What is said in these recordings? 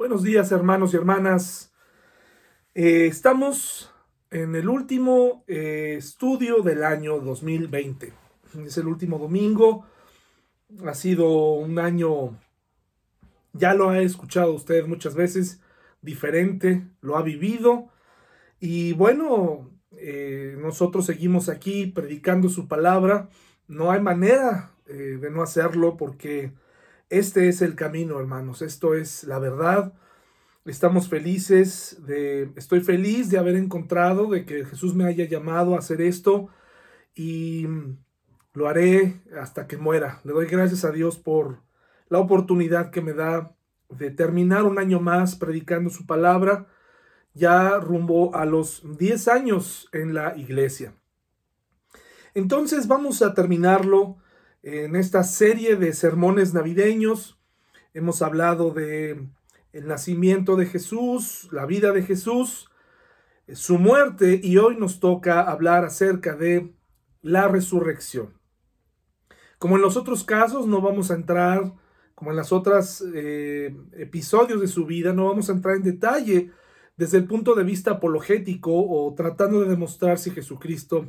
Buenos días hermanos y hermanas. Eh, estamos en el último eh, estudio del año 2020. Es el último domingo. Ha sido un año, ya lo ha escuchado usted muchas veces, diferente, lo ha vivido. Y bueno, eh, nosotros seguimos aquí predicando su palabra. No hay manera de no hacerlo porque este es el camino, hermanos. Esto es la verdad. Estamos felices estoy feliz de haber encontrado, de que Jesús me haya llamado a hacer esto y lo haré hasta que muera. Le doy gracias a Dios por la oportunidad que me da de terminar un año más predicando su palabra, ya rumbo a los 10 años en la iglesia. Entonces vamos a terminarlo en esta serie de sermones navideños hemos hablado de el nacimiento de Jesús, la vida de Jesús, su muerte y hoy nos toca hablar acerca de la resurrección. Como en los otros casos no vamos a entrar, como en las otras eh, episodios de su vida, no vamos a entrar en detalle desde el punto de vista apologético o tratando de demostrar si Jesucristo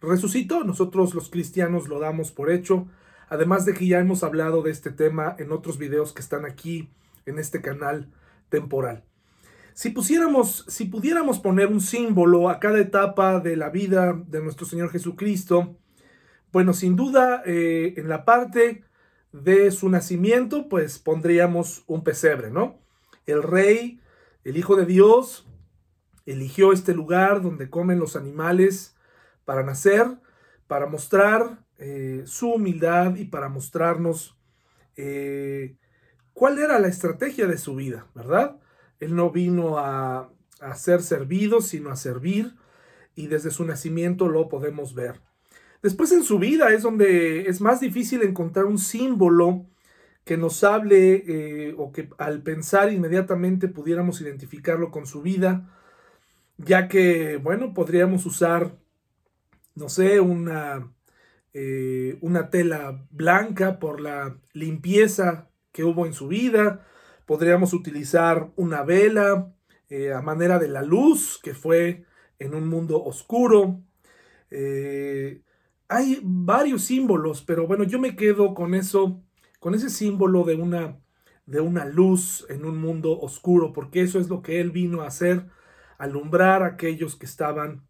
resucitó. Nosotros los cristianos lo damos por hecho. Además de que ya hemos hablado de este tema en otros videos que están aquí en este canal temporal. Si pusiéramos, si pudiéramos poner un símbolo a cada etapa de la vida de nuestro Señor Jesucristo, bueno, sin duda eh, en la parte de su nacimiento, pues pondríamos un pesebre, ¿no? El rey, el Hijo de Dios, eligió este lugar donde comen los animales para nacer, para mostrar eh, su humildad y para mostrarnos eh, cuál era la estrategia de su vida, ¿verdad? Él no vino a, ser servido, sino a servir, y desde su nacimiento lo podemos ver. Después en su vida es donde es más difícil encontrar un símbolo que nos hable eh, o que al pensar inmediatamente pudiéramos identificarlo con su vida, ya que, bueno, podríamos usar no sé, una, eh, una tela blanca por la limpieza que hubo en su vida. Podríamos utilizar una vela eh, a manera de la luz que fue en un mundo oscuro. Eh, hay varios símbolos, pero bueno, yo me quedo con eso, con ese símbolo de una, de una luz en un mundo oscuro, porque eso es lo que él vino a hacer, alumbrar a aquellos que estaban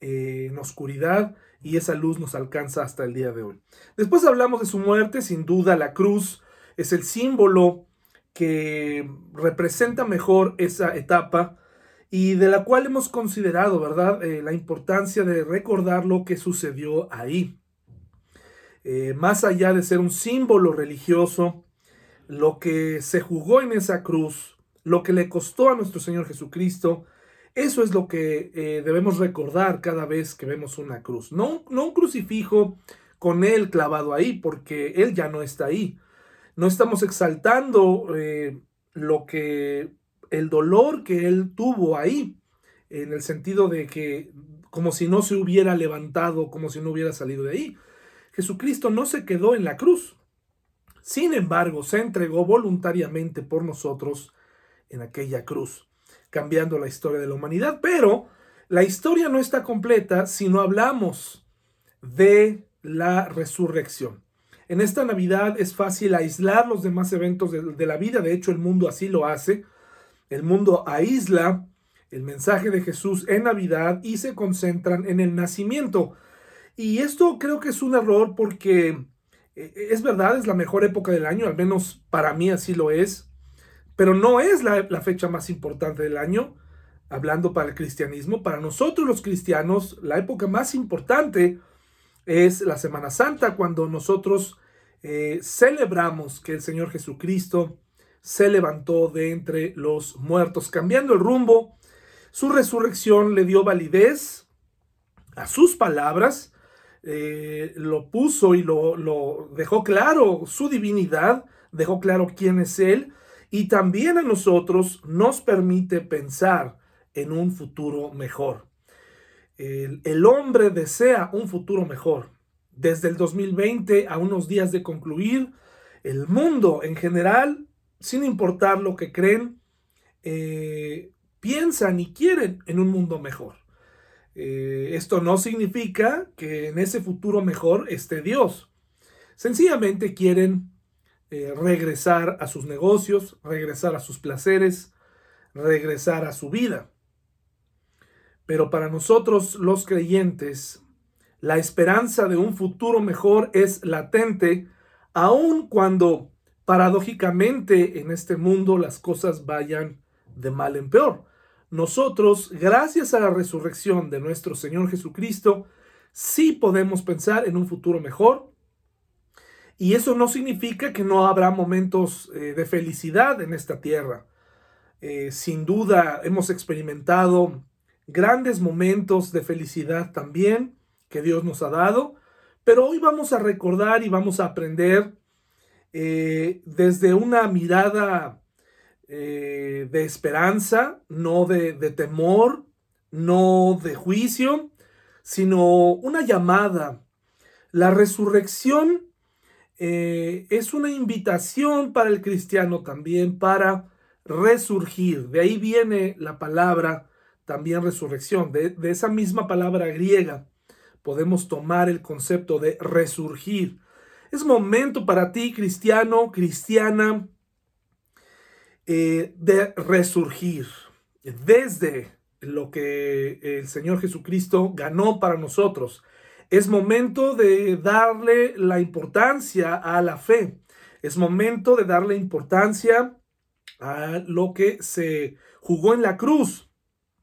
eh, en oscuridad y esa luz nos alcanza hasta el día de hoy. Después hablamos de su muerte, sin duda la cruz es el símbolo que representa mejor esa etapa y de la cual hemos considerado, ¿verdad?, eh, la importancia de recordar lo que sucedió ahí. Eh, más allá de ser un símbolo religioso, lo que se jugó en esa cruz, lo que le costó a nuestro Señor Jesucristo, eso es lo que eh, debemos recordar cada vez que vemos una cruz. No, no un crucifijo con él clavado ahí, porque él ya no está ahí. No estamos exaltando eh, lo que el dolor que él tuvo ahí, en el sentido de que como si no se hubiera levantado, como si no hubiera salido de ahí. Jesucristo no se quedó en la cruz. Sin embargo, se entregó voluntariamente por nosotros en aquella cruz cambiando la historia de la humanidad. Pero la historia no está completa si no hablamos de la resurrección. En esta Navidad es fácil aislar los demás eventos de, la vida, de hecho el mundo así lo hace. El mundo aísla el mensaje de Jesús en Navidad y se concentran en el nacimiento. Y esto creo que es un error porque eh, es verdad, es la mejor época del año, al menos para mí así lo es pero no es la, fecha más importante del año, hablando para el cristianismo. Para nosotros los cristianos, la época más importante es la Semana Santa, cuando nosotros eh, celebramos que el Señor Jesucristo se levantó de entre los muertos, cambiando el rumbo. Su resurrección le dio validez a sus palabras, eh, lo puso y lo, lo dejó claro su divinidad, dejó claro quién es Él y también a nosotros nos permite pensar en un futuro mejor. El, hombre desea un futuro mejor. Desde el 2020 a unos días de concluir, el mundo en general, sin importar lo que creen, eh, piensan y quieren en un mundo mejor. Eh, esto no significa que en ese futuro mejor esté Dios. Sencillamente quieren eh, regresar a sus negocios, regresar a sus placeres, regresar a su vida. Pero para nosotros los creyentes, la esperanza de un futuro mejor es latente, aun cuando paradójicamente en este mundo las cosas vayan de mal en peor. Nosotros, gracias a la resurrección de nuestro Señor Jesucristo, sí podemos pensar en un futuro mejor. Y eso no significa que no habrá momentos eh, de felicidad en esta tierra. Eh, sin duda hemos experimentado grandes momentos de felicidad también que Dios nos ha dado, pero hoy vamos a recordar y vamos a aprender eh, desde una mirada de esperanza, no de, temor, no de juicio, sino una llamada. La resurrección eh, es una invitación para el cristiano también para resurgir. De ahí viene la palabra también resurrección. De, esa misma palabra griega podemos tomar el concepto de resurgir. Es momento para ti, cristiano, cristiana, eh, de resurgir desde lo que el Señor Jesucristo ganó para nosotros. Es momento de darle la importancia a la fe. Es momento de darle importancia a lo que se jugó en la cruz.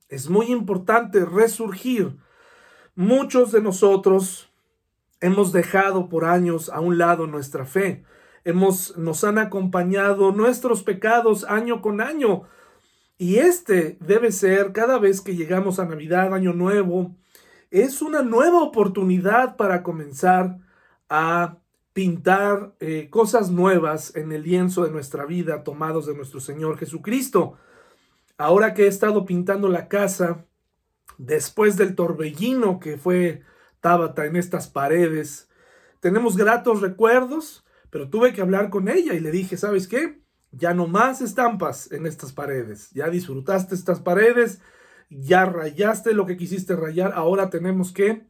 Es muy importante resurgir. Muchos de nosotros hemos dejado por años a un lado nuestra fe hemos, nos han acompañado nuestros pecados año con año. Y este debe ser cada vez que llegamos a Navidad, Año Nuevo, es una nueva oportunidad para comenzar a pintar eh, cosas nuevas en el lienzo de nuestra vida tomados de nuestro Señor Jesucristo. Ahora que he estado pintando la casa, después del torbellino que fue Tabata en estas paredes, tenemos gratos recuerdos, pero tuve que hablar con ella y le dije, ¿sabes qué? Ya no más estampas en estas paredes. Ya disfrutaste estas paredes, ya rayaste lo que quisiste rayar, ahora tenemos que eh,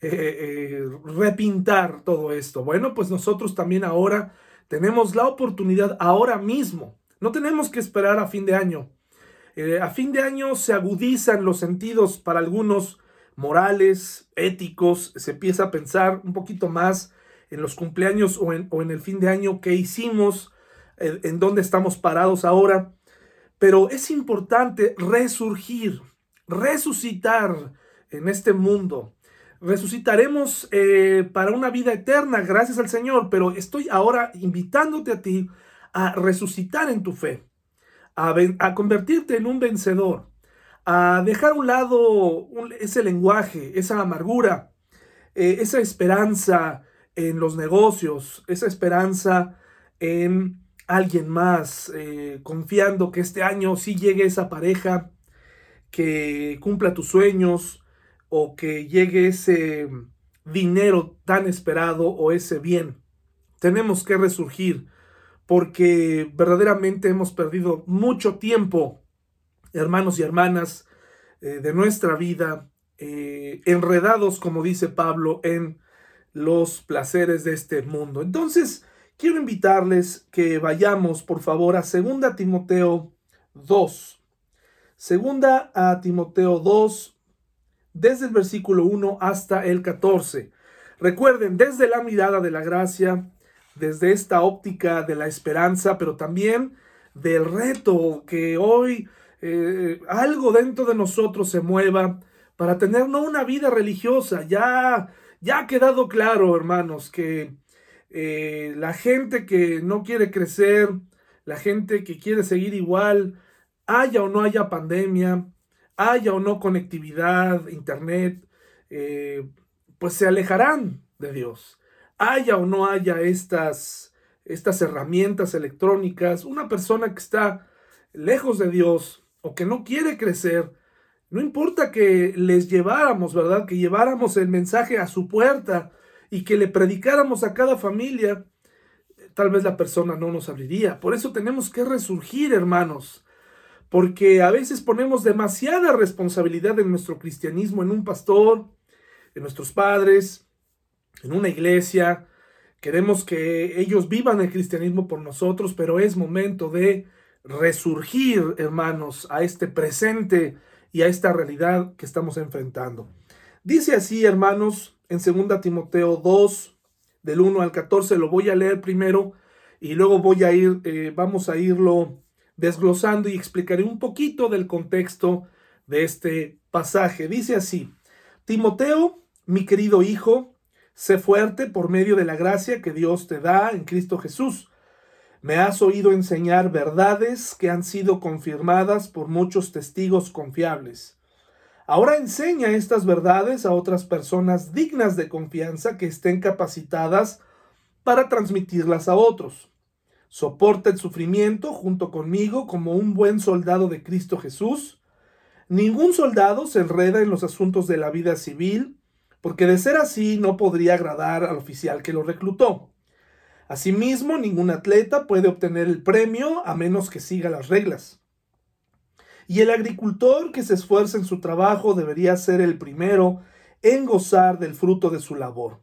eh, repintar todo esto. Bueno, pues nosotros también ahora tenemos la oportunidad ahora mismo. No tenemos que esperar a fin de año. Eh, a fin de año se agudizan los sentidos para algunos morales, éticos, se empieza a pensar un poquito más en los cumpleaños o en, el fin de año, qué hicimos, en dónde estamos parados ahora. Pero es importante resurgir, resucitar en este mundo. Resucitaremos eh, para una vida eterna, gracias al Señor, pero estoy ahora invitándote a ti a resucitar en tu fe, a, convertirte en un vencedor, a dejar a un lado ese lenguaje, esa amargura, eh, esa esperanza, en los negocios, esa esperanza en alguien más, eh, confiando que este año sí llegue esa pareja que cumpla tus sueños o que llegue ese dinero tan esperado o ese bien. Tenemos que resurgir porque verdaderamente hemos perdido mucho tiempo, hermanos y hermanas, eh, de nuestra vida, eh, enredados, como dice Pablo, en los placeres de este mundo. Entonces, quiero invitarles que vayamos, por favor, a 2 Timoteo 2. Segunda a Timoteo 2, desde el versículo 1 hasta el 14. Recuerden, desde la mirada de la gracia, desde esta óptica de la esperanza, pero también del reto que hoy eh, algo dentro de nosotros se mueva para tener no una vida religiosa, ya ya ha quedado claro, hermanos, que eh, la gente que no quiere crecer, la gente que quiere seguir igual, haya o no haya pandemia, haya o no conectividad, internet, eh, pues se alejarán de Dios. Haya o no haya estas, estas herramientas electrónicas, una persona que está lejos de Dios o que no quiere crecer, no importa que les lleváramos, ¿verdad? Que lleváramos el mensaje a su puerta y que le predicáramos a cada familia, tal vez la persona no nos abriría. Por eso tenemos que resurgir, hermanos, porque a veces ponemos demasiada responsabilidad en nuestro cristianismo en un pastor, en nuestros padres, en una iglesia. Queremos que ellos vivan el cristianismo por nosotros, pero es momento de resurgir, hermanos, a este presente y a esta realidad que estamos enfrentando. Dice así, hermanos, en 2 Timoteo 2, del 1 al 14, lo voy a leer primero y luego voy a ir, eh, vamos a irlo desglosando y explicaré un poquito del contexto de este pasaje. Dice así, Timoteo, mi querido hijo, sé fuerte por medio de la gracia que Dios te da en Cristo Jesús. Me has oído enseñar verdades que han sido confirmadas por muchos testigos confiables. Ahora enseña estas verdades a otras personas dignas de confianza que estén capacitadas para transmitirlas a otros. Soporta el sufrimiento junto conmigo como un buen soldado de Cristo Jesús. Ningún soldado se enreda en los asuntos de la vida civil, porque de ser así no podría agradar al oficial que lo reclutó. Asimismo, ningún atleta puede obtener el premio a menos que siga las reglas. Y el agricultor que se esfuerza en su trabajo debería ser el primero en gozar del fruto de su labor.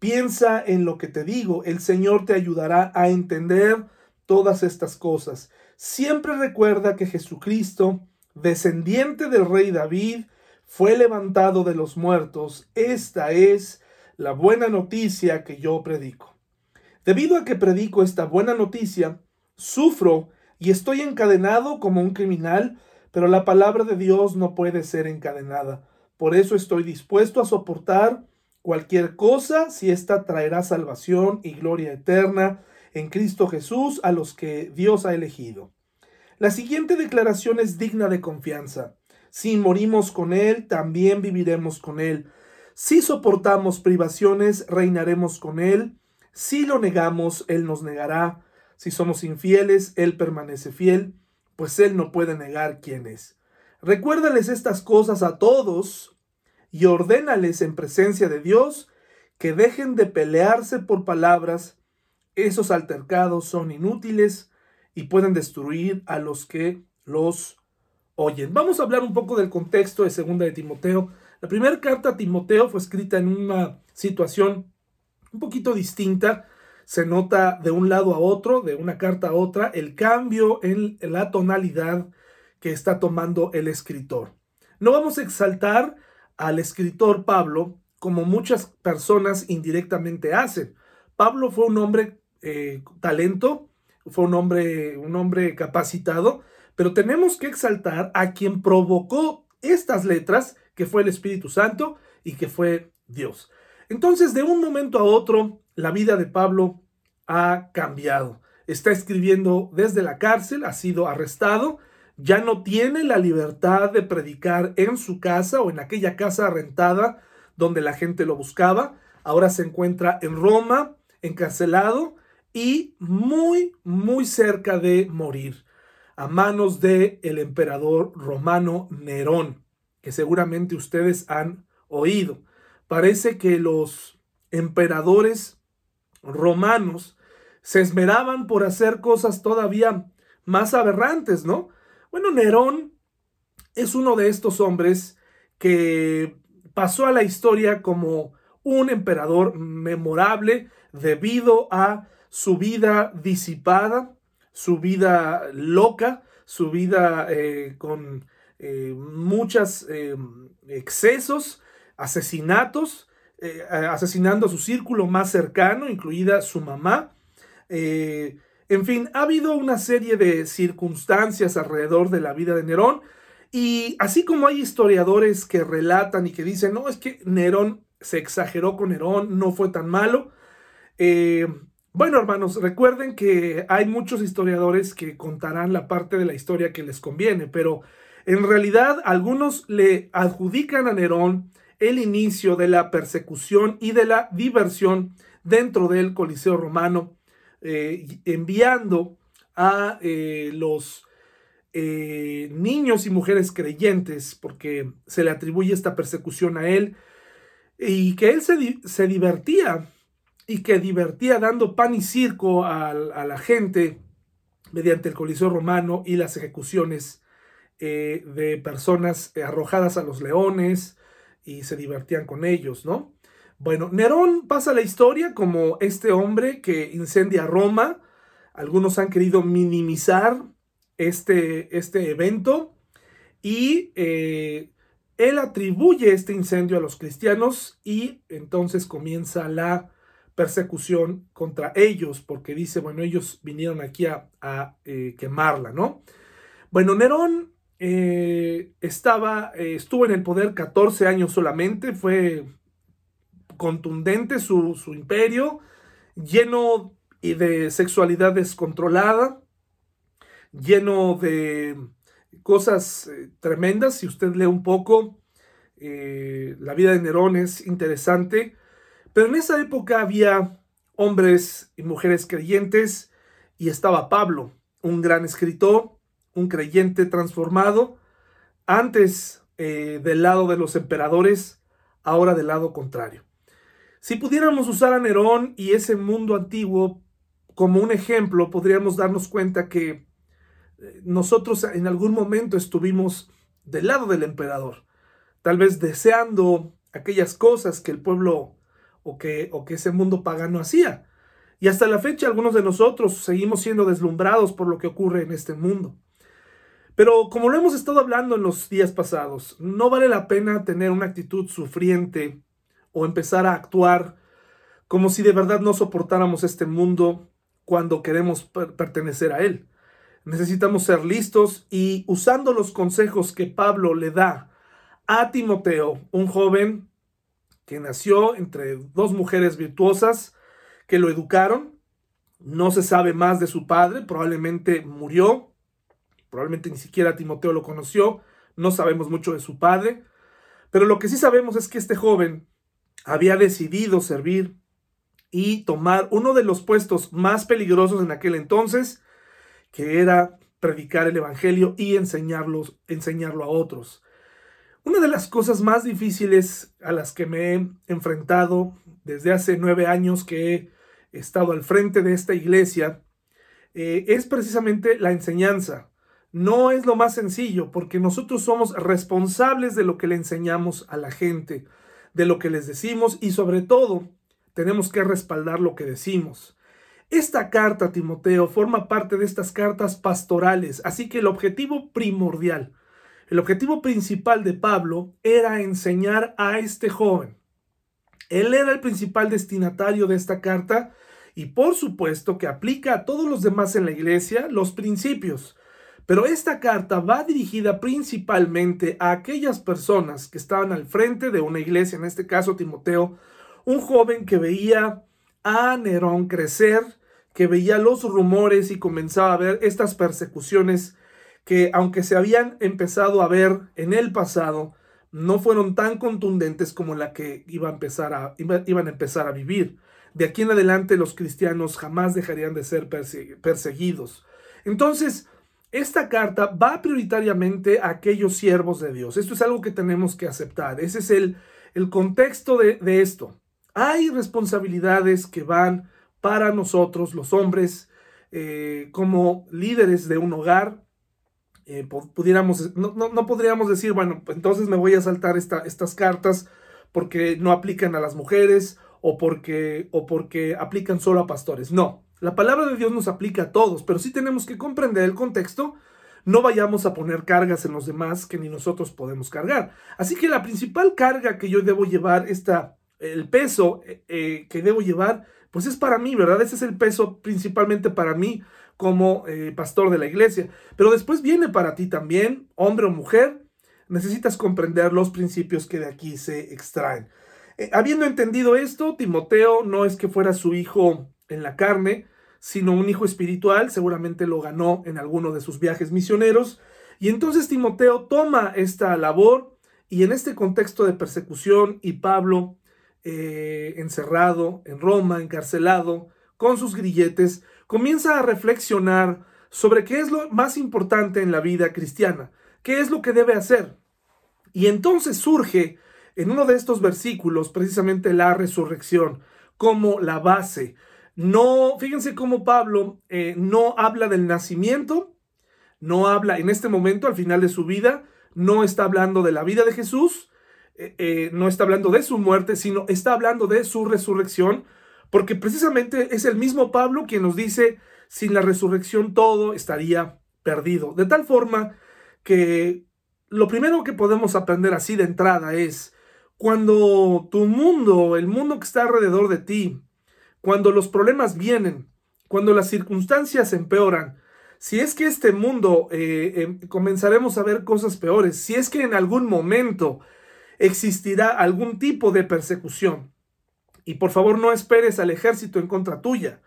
Piensa en lo que te digo, el Señor te ayudará a entender todas estas cosas. Siempre recuerda que Jesucristo, descendiente del rey David, fue levantado de los muertos. Esta es la buena noticia que yo predico. Debido a que predico esta buena noticia, sufro y estoy encadenado como un criminal, pero la palabra de Dios no puede ser encadenada. Por eso estoy dispuesto a soportar cualquier cosa si ésta traerá salvación y gloria eterna en Cristo Jesús a los que Dios ha elegido. La siguiente declaración es digna de confianza. Si morimos con Él, también viviremos con Él. Si soportamos privaciones, reinaremos con Él. Si lo negamos, Él nos negará. Si somos infieles, Él permanece fiel, pues Él no puede negar quién es. Recuérdales estas cosas a todos y ordénales en presencia de Dios que dejen de pelearse por palabras. Esos altercados son inútiles y pueden destruir a los que los oyen. Vamos a hablar un poco del contexto de Segunda de Timoteo. La primera carta a Timoteo fue escrita en una situación un poquito distinta. Se nota de un lado a otro, de una carta a otra, el cambio en la tonalidad que está tomando el escritor. No vamos a exaltar al escritor Pablo como muchas personas indirectamente hacen. Pablo fue un hombre eh, talento, fue un hombre, un hombre capacitado, pero tenemos que exaltar a quien provocó estas letras, que fue el Espíritu Santo y que fue Dios. Entonces, de un momento a otro, la vida de Pablo ha cambiado. Está escribiendo desde la cárcel, ha sido arrestado, ya no tiene la libertad de predicar en su casa o en aquella casa rentada donde la gente lo buscaba. Ahora se encuentra en Roma, encarcelado y muy, muy cerca de morir a manos de el emperador romano Nerón, que seguramente ustedes han oído. Parece que los emperadores romanos se esmeraban por hacer cosas todavía más aberrantes, ¿no? Bueno, Nerón es uno de estos hombres que pasó a la historia como un emperador memorable debido a su vida disipada, su vida loca, su vida eh, con eh, muchos eh, excesos, asesinatos, asesinando a su círculo más cercano, incluida su mamá. En fin, ha habido una serie de circunstancias alrededor de la vida de Nerón y así como hay historiadores que relatan y que dicen, no, es que Nerón se exageró con Nerón, no fue tan malo. Eh, bueno, hermanos, recuerden que hay muchos historiadores que contarán la parte de la historia que les conviene, pero en realidad algunos le adjudican a Nerón el inicio de la persecución y de la diversión dentro del Coliseo romano eh, enviando a eh, los eh, niños y mujeres creyentes, porque se le atribuye esta persecución a él, y que él se, divertía y que divertía dando pan y circo a, la gente mediante el Coliseo romano y las ejecuciones de personas arrojadas a los leones y se divertían con ellos, ¿no? Bueno, Nerón pasa la historia como este hombre que incendia Roma. Algunos han querido minimizar este, este evento y eh, él atribuye este incendio a los cristianos y entonces comienza la persecución contra ellos, porque dice, bueno, ellos vinieron aquí a, eh, quemarla, ¿no? Bueno, Nerón eh, estaba, eh, estuvo en el poder 14 años solamente, fue contundente su, su imperio, lleno de sexualidad descontrolada, lleno de cosas tremendas. Si usted lee un poco, la vida de Nerón es interesante. Pero en esa época había hombres y mujeres creyentes y estaba Pablo, un gran escritor, un creyente transformado, antes eh, del lado de los emperadores, ahora del lado contrario. Si pudiéramos usar a Nerón y ese mundo antiguo como un ejemplo, podríamos darnos cuenta que eh, nosotros en algún momento estuvimos del lado del emperador, tal vez deseando aquellas cosas que el pueblo o que, o que ese mundo pagano hacía. Y hasta la fecha algunos de nosotros seguimos siendo deslumbrados por lo que ocurre en este mundo. Pero como lo hemos estado hablando en los días pasados, no vale la pena tener una actitud sufriente o empezar a actuar como si de verdad no soportáramos este mundo cuando queremos pertenecer a él. Necesitamos ser listos y usando los consejos que Pablo le da a Timoteo, un joven que nació entre dos mujeres virtuosas que lo educaron. No se sabe más de su padre, probablemente murió, probablemente ni siquiera Timoteo lo conoció, no sabemos mucho de su padre, pero lo que sí sabemos es que este joven había decidido servir y tomar uno de los puestos más peligrosos en aquel entonces, que era predicar el Evangelio y enseñarlos, enseñarlo a otros. Una de las cosas más difíciles a las que me he enfrentado desde hace nueve años que he estado al frente de esta iglesia eh, es precisamente la enseñanza. No es lo más sencillo porque nosotros somos responsables de lo que le enseñamos a la gente, de lo que les decimos y sobre todo tenemos que respaldar lo que decimos. Esta carta, Timoteo, forma parte de estas cartas pastorales, así que el objetivo primordial, el objetivo principal de Pablo era enseñar a este joven. Él era el principal destinatario de esta carta y por supuesto que aplica a todos los demás en la iglesia los principios. Pero esta carta va dirigida principalmente a aquellas personas que estaban al frente de una iglesia, en este caso Timoteo, un joven que veía a Nerón crecer, que veía los rumores y comenzaba a ver estas persecuciones que aunque se habían empezado a ver en el pasado, no fueron tan contundentes como la que iba a empezar a, iban a empezar a vivir. De aquí en adelante los cristianos jamás dejarían de ser perseguidos. Entonces, esta carta va prioritariamente a aquellos siervos de Dios. Esto es algo que tenemos que aceptar. Ese es el, el contexto de, esto. Hay responsabilidades que van para nosotros, los hombres, eh, como líderes de un hogar, eh, pudiéramos, no, no, podríamos decir, bueno, pues entonces me voy a saltar esta, estas cartas porque no aplican a las mujeres o porque, o porque aplican solo a pastores. No, la palabra de Dios nos aplica a todos, pero sí tenemos que comprender el contexto. No vayamos a poner cargas en los demás que ni nosotros podemos cargar. Así que la principal carga que yo debo llevar, esta, el peso eh, eh, que debo llevar, pues es para mí, ¿verdad? Ese es el peso principalmente para mí como eh, pastor de la iglesia. Pero después viene para ti también, hombre o mujer, necesitas comprender los principios que de aquí se extraen. Habiendo entendido esto, Timoteo no es que fuera su hijo en la carne, sino un hijo espiritual, seguramente lo ganó en alguno de sus viajes misioneros. Y entonces Timoteo toma esta labor y en este contexto de persecución y Pablo eh, encerrado en Roma, encarcelado, con sus grilletes, comienza a reflexionar sobre qué es lo más importante en la vida cristiana, qué es lo que debe hacer. Y entonces surge en uno de estos versículos precisamente la resurrección como la base. No, fíjense cómo Pablo eh, no habla del nacimiento, no habla en este momento, al final de su vida, no está hablando de la vida de Jesús, eh, eh, no está hablando de su muerte, sino está hablando de su resurrección, porque precisamente es el mismo Pablo quien nos dice, sin la resurrección todo estaría perdido. De tal forma que lo primero que podemos aprender así de entrada es, cuando tu mundo, el mundo que está alrededor de ti, cuando los problemas vienen, cuando las circunstancias empeoran, si es que este mundo eh, em, comenzaremos a ver cosas peores, si es que en algún momento existirá algún tipo de persecución, y por favor no esperes al ejército en contra tuya.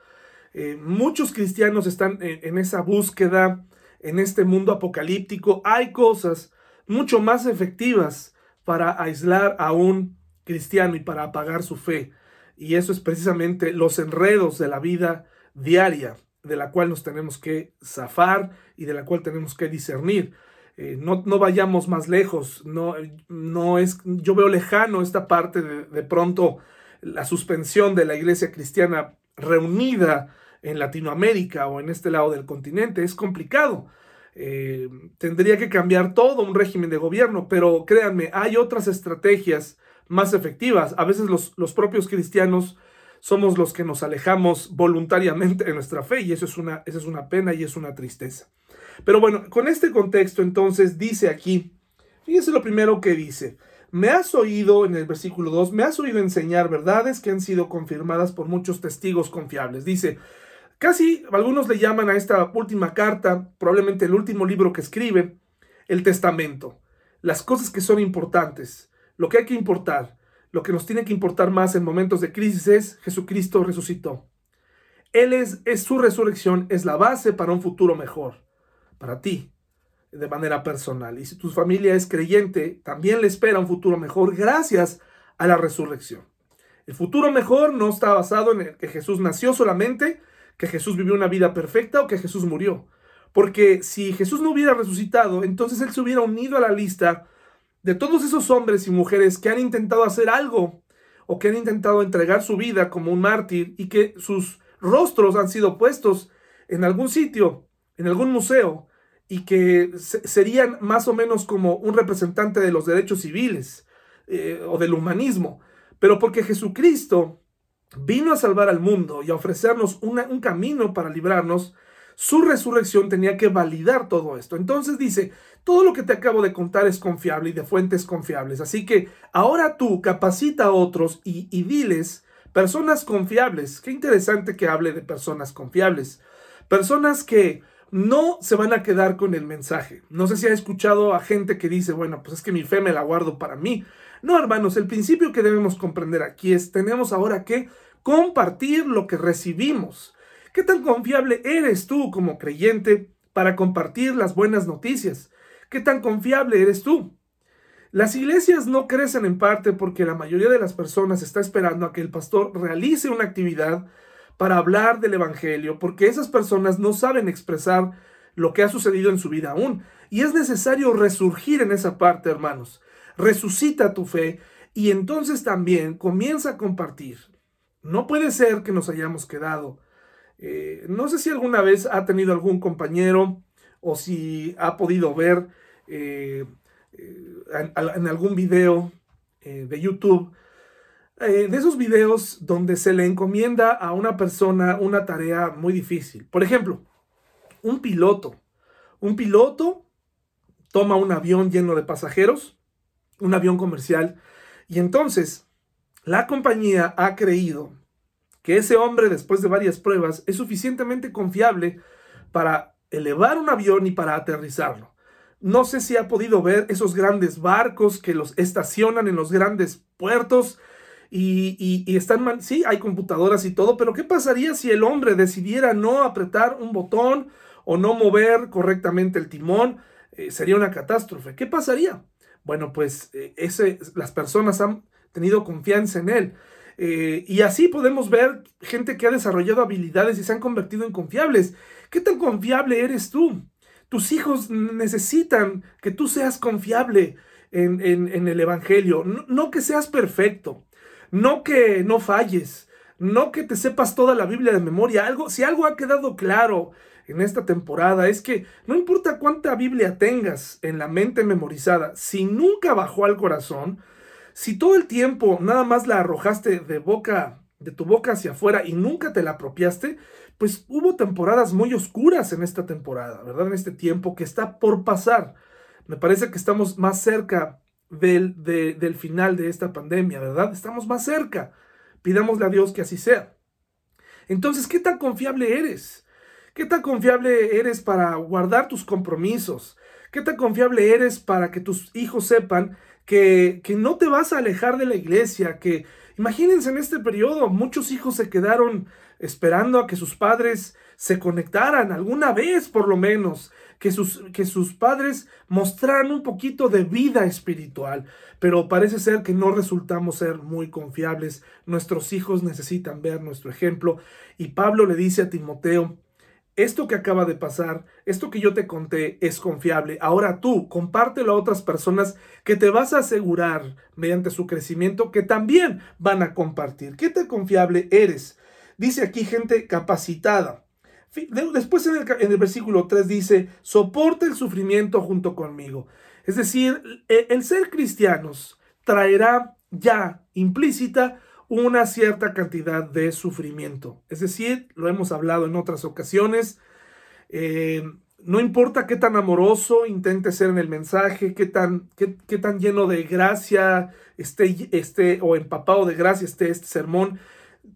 Eh, muchos cristianos están en esa búsqueda, en este mundo apocalíptico. Hay cosas mucho más efectivas para aislar a un cristiano y para apagar su fe. Y eso es precisamente los enredos de la vida diaria de la cual nos tenemos que zafar y de la cual tenemos que discernir. Eh, no, no, vayamos más lejos, no, no es, yo veo lejano esta parte de, de pronto la suspensión de la iglesia cristiana reunida en Latinoamérica o en este lado del continente, es complicado. Eh, tendría que cambiar todo un régimen de gobierno, pero créanme, hay otras estrategias más efectivas. A veces los, los propios cristianos somos los que nos alejamos voluntariamente de nuestra fe y eso es una, eso es una pena y es una tristeza. Pero bueno, con este contexto entonces dice aquí, fíjese lo primero que dice, me has oído en el versículo 2, me has oído enseñar verdades que han sido confirmadas por muchos testigos confiables. Dice, casi algunos le llaman a esta última carta, probablemente el último libro que escribe, el testamento, las cosas que son importantes, lo que hay que importar. Lo que nos tiene que importar más en momentos de crisis es Jesucristo resucitó. Él es, es su resurrección, es la base para un futuro mejor, para ti, de manera personal. Y si tu familia es creyente, también le espera un futuro mejor gracias a la resurrección. El futuro mejor no está basado en que Jesús nació solamente, que Jesús vivió una vida perfecta o que Jesús murió. Porque si Jesús no hubiera resucitado, entonces Él se hubiera unido a la lista de todos esos hombres y mujeres que han intentado hacer algo o que han intentado entregar su vida como un mártir y que sus rostros han sido puestos en algún sitio, en algún museo, y que serían más o menos como un representante de los derechos civiles eh, o del humanismo. Pero porque Jesucristo vino a salvar al mundo y a ofrecernos un camino para librarnos, su resurrección tenía que validar todo esto. Entonces dice, todo lo que te acabo de contar es confiable y de fuentes confiables. Así que ahora tú capacita a otros y, diles personas confiables. Qué interesante que hable de personas confiables. Personas que no se van a quedar con el mensaje. No sé si ha escuchado a gente que dice, bueno, pues es que mi fe me la guardo para mí. No, hermanos, el principio que debemos comprender aquí es, tenemos ahora que compartir lo que recibimos. ¿Qué tan confiable eres tú como creyente para compartir las buenas noticias? ¿Qué tan confiable eres tú? Las iglesias no crecen en parte porque la mayoría de las personas está esperando a que el pastor realice una actividad para hablar del Evangelio, porque esas personas no saben expresar lo que ha sucedido en su vida aún. Y es necesario resurgir en esa parte, hermanos. Resucita tu fe y entonces también comienza a compartir. No puede ser que nos hayamos quedado. Eh, no sé si alguna vez ha tenido algún compañero o si ha podido ver eh, eh, en, algún video de YouTube, de esos videos donde se le encomienda a una persona una tarea muy difícil. Por ejemplo, un piloto. Un piloto toma un avión lleno de pasajeros, un avión comercial, y entonces la compañía ha creído que ese hombre, después de varias pruebas, es suficientemente confiable para elevar un avión y para aterrizarlo. No sé si ha podido ver esos grandes barcos que los estacionan en los grandes puertos y, están mal. Sí, hay computadoras y todo, pero ¿qué pasaría si el hombre decidiera no apretar un botón o no mover correctamente el timón? Eh, sería una catástrofe. ¿Qué pasaría? Bueno, pues eh, ese, las personas han tenido confianza en él. Eh, y así podemos ver gente que ha desarrollado habilidades y se han convertido en confiables. ¿Qué tan confiable eres tú? Tus hijos necesitan que tú seas confiable en, el Evangelio. No, que seas perfecto, no que no falles, no que te sepas toda la Biblia de memoria. Algo, si algo ha quedado claro en esta temporada es que no importa cuánta Biblia tengas en la mente memorizada, si nunca bajó al corazón, si todo el tiempo nada más la arrojaste de boca de tu boca hacia afuera y nunca te la apropiaste, pues hubo temporadas muy oscuras en esta temporada, ¿verdad? En este tiempo que está por pasar. Me parece que estamos más cerca del, del final de esta pandemia, ¿verdad? Estamos más cerca. Pidámosle a Dios que así sea. Entonces, ¿qué tan confiable eres? ¿Qué tan confiable eres para guardar tus compromisos? ¿Qué tan confiable eres para que tus hijos sepan que, que no te vas a alejar de la iglesia? Que imagínense en este periodo, muchos hijos se quedaron esperando a que sus padres se conectaran alguna vez por lo menos, que sus, que sus padres mostraran un poquito de vida espiritual, pero parece ser que no resultamos ser muy confiables. Nuestros hijos necesitan ver nuestro ejemplo y Pablo le dice a Timoteo, esto que acaba de pasar, esto que yo te conté es confiable. Ahora tú compártelo a otras personas que te vas a asegurar mediante su crecimiento que también van a compartir. ¿Qué tan confiable eres? Dice aquí gente capacitada. Después en el, versículo 3 dice, soporta el sufrimiento junto conmigo. Es decir, e, el ser cristianos traerá ya implícita una cierta cantidad de sufrimiento. Es decir, lo hemos hablado en otras ocasiones, eh, no importa qué tan amoroso intente ser en el mensaje, qué tan, qué, qué tan lleno de gracia esté, esté o empapado de gracia esté este sermón,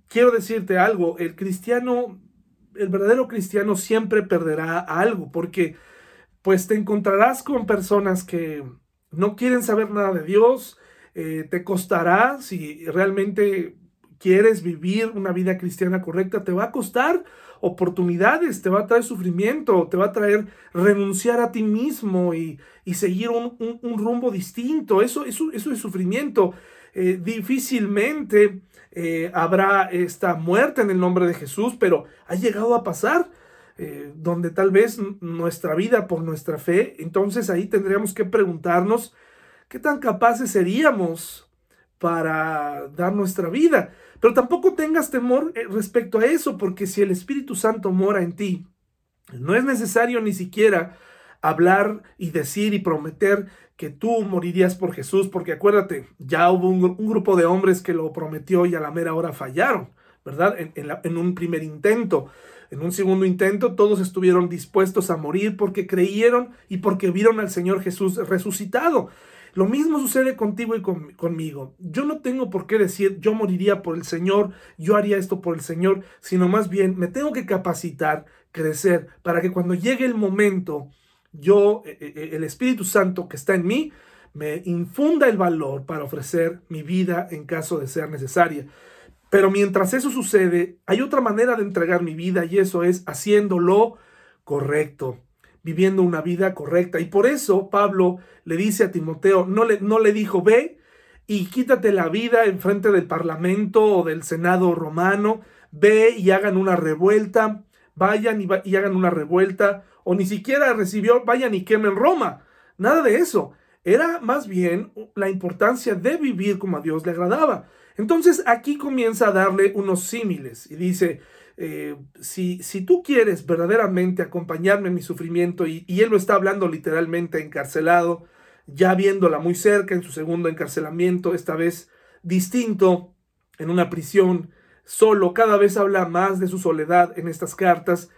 quiero decirte algo, el cristiano el verdadero cristiano siempre perderá algo, porque pues te encontrarás con personas que no quieren saber nada de Dios, eh, te costará si realmente quieres vivir una vida cristiana correcta, te va a costar oportunidades, te va a traer sufrimiento, te va a traer renunciar a ti mismo y, seguir un, rumbo distinto. Eso, eso, eso es sufrimiento. Eh, difícilmente eh, habrá esta muerte en el nombre de Jesús, pero ha llegado a pasar. Donde tal vez nuestra vida por nuestra fe, entonces ahí tendríamos que preguntarnos qué tan capaces seríamos para dar nuestra vida. Pero tampoco tengas temor respecto a eso, porque si el Espíritu Santo mora en ti, no es necesario ni siquiera hablar y decir y prometer que tú morirías por Jesús, porque acuérdate, ya hubo un, grupo de hombres que lo prometió y a la mera hora fallaron, ¿verdad? En, en un primer intento. En un segundo intento todos estuvieron dispuestos a morir porque creyeron y porque vieron al Señor Jesús resucitado. Lo mismo sucede contigo y conmigo. Yo no tengo por qué decir yo moriría por el Señor, yo haría esto por el Señor, sino más bien me tengo que capacitar, crecer, para que cuando llegue el momento yo, eh, eh, el Espíritu Santo que está en mí, me infunda el valor para ofrecer mi vida en caso de ser necesaria. Pero mientras eso sucede, hay otra manera de entregar mi vida y eso es haciéndolo correcto, viviendo una vida correcta. Y por eso Pablo le dice a Timoteo, no le, no le dijo, ve y quítate la vida en frente del Parlamento o del Senado romano, ve y hagan una revuelta, vayan y hagan una revuelta o ni siquiera recibió, vayan y quemen Roma. Nada de eso. Era más bien la importancia de vivir como a Dios le agradaba. Entonces aquí comienza a darle unos símiles y dice, eh, si, si, tú quieres verdaderamente acompañarme en mi sufrimiento, y, él lo está hablando literalmente encarcelado, ya viéndola muy cerca en su segundo encarcelamiento, esta vez distinto, en una prisión, solo, cada vez habla más de su soledad en estas cartas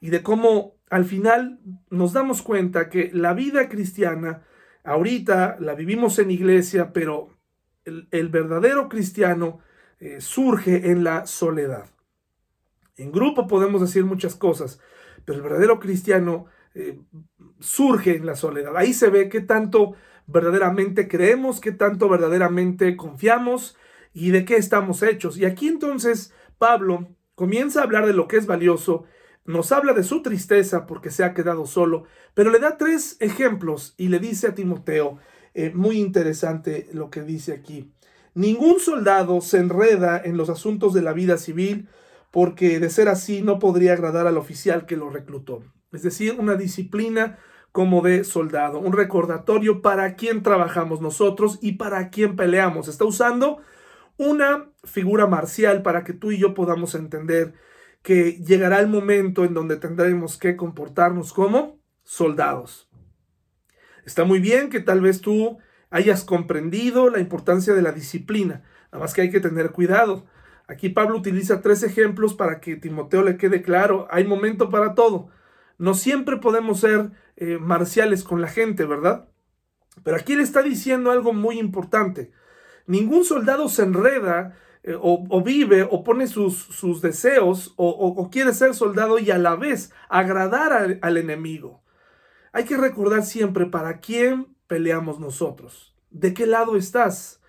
y de cómo al final nos damos cuenta que la vida cristiana, ahorita la vivimos en iglesia, pero el, verdadero cristiano eh, surge en la soledad. En grupo podemos decir muchas cosas, pero el verdadero cristiano eh, surge en la soledad. Ahí se ve qué tanto verdaderamente creemos, qué tanto verdaderamente confiamos y de qué estamos hechos. Y aquí entonces Pablo comienza a hablar de lo que es valioso nos habla de su tristeza porque se ha quedado solo, pero le da tres ejemplos y le dice a Timoteo, eh, muy interesante lo que dice aquí, ningún soldado se enreda en los asuntos de la vida civil porque de ser así no podría agradar al oficial que lo reclutó. Es decir, una disciplina como de soldado, un recordatorio para quién trabajamos nosotros y para quién peleamos. Está usando una figura marcial para que tú y yo podamos entender que llegará el momento en donde tendremos que comportarnos como soldados. Está muy bien que tal vez tú hayas comprendido la importancia de la disciplina, nada más que hay que tener cuidado. Aquí Pablo utiliza tres ejemplos para que Timoteo le quede claro, hay momento para todo. No siempre podemos ser eh, marciales con la gente, ¿verdad? Pero aquí le está diciendo algo muy importante. Ningún soldado se enreda eh, o, vive o pone sus, sus deseos o, quiere ser soldado y a la vez agradar al, enemigo. Hay que recordar siempre para quién peleamos nosotros. ¿De qué lado estás?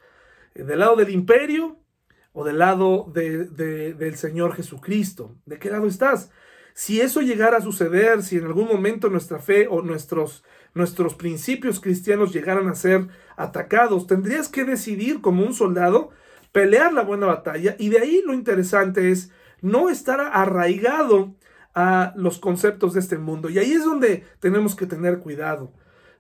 ¿Del lado del imperio o del lado del Señor Jesucristo? ¿De qué lado estás? Si eso llegara a suceder, si en algún momento nuestra fe o nuestros, nuestros principios cristianos llegaran a ser atacados, tendrías que decidir como un soldado pelear la buena batalla y de ahí lo interesante es no estar arraigado a los conceptos de este mundo. Y ahí es donde tenemos que tener cuidado.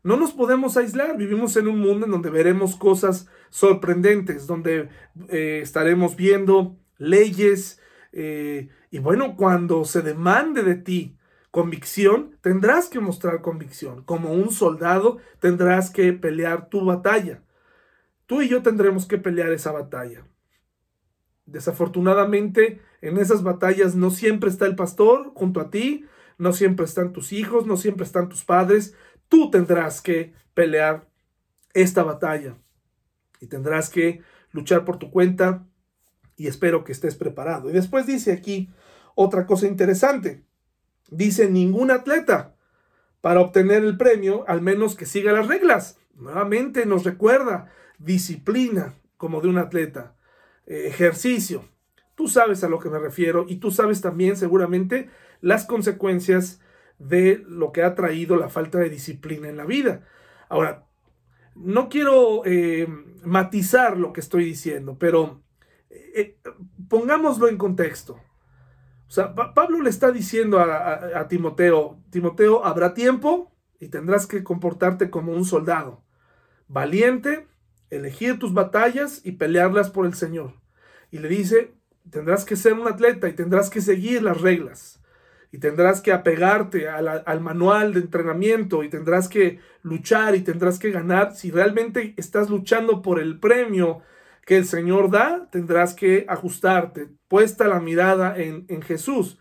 No nos podemos aislar, vivimos en un mundo en donde veremos cosas sorprendentes, donde eh, estaremos viendo leyes, eh, y bueno, cuando se demande de ti convicción, tendrás que mostrar convicción. Como un soldado tendrás que pelear tu batalla. Tú y yo tendremos que pelear esa batalla. Desafortunadamente, en esas batallas no siempre está el pastor junto a ti, no siempre están tus hijos, no siempre están tus padres. Tú tendrás que pelear esta batalla y tendrás que luchar por tu cuenta y espero que estés preparado. Y después dice aquí otra cosa interesante. Dice ningún atleta para obtener el premio, al menos que siga las reglas. Nuevamente nos recuerda disciplina como de un atleta, eh, ejercicio. Tú sabes a lo que me refiero y tú sabes también seguramente las consecuencias de lo que ha traído la falta de disciplina en la vida. Ahora, no quiero eh, matizar lo que estoy diciendo, pero eh, pongámoslo en contexto. O sea, Pablo le está diciendo a Timoteo, Timoteo, habrá tiempo y tendrás que comportarte como un soldado, valiente, elegir tus batallas y pelearlas por el Señor. Y le dice, tendrás que ser un atleta y tendrás que seguir las reglas. Y tendrás que apegarte al manual de entrenamiento y tendrás que luchar y tendrás que ganar. Si realmente estás luchando por el premio que el Señor da, tendrás que ajustarte, puesta la mirada en, en Jesús.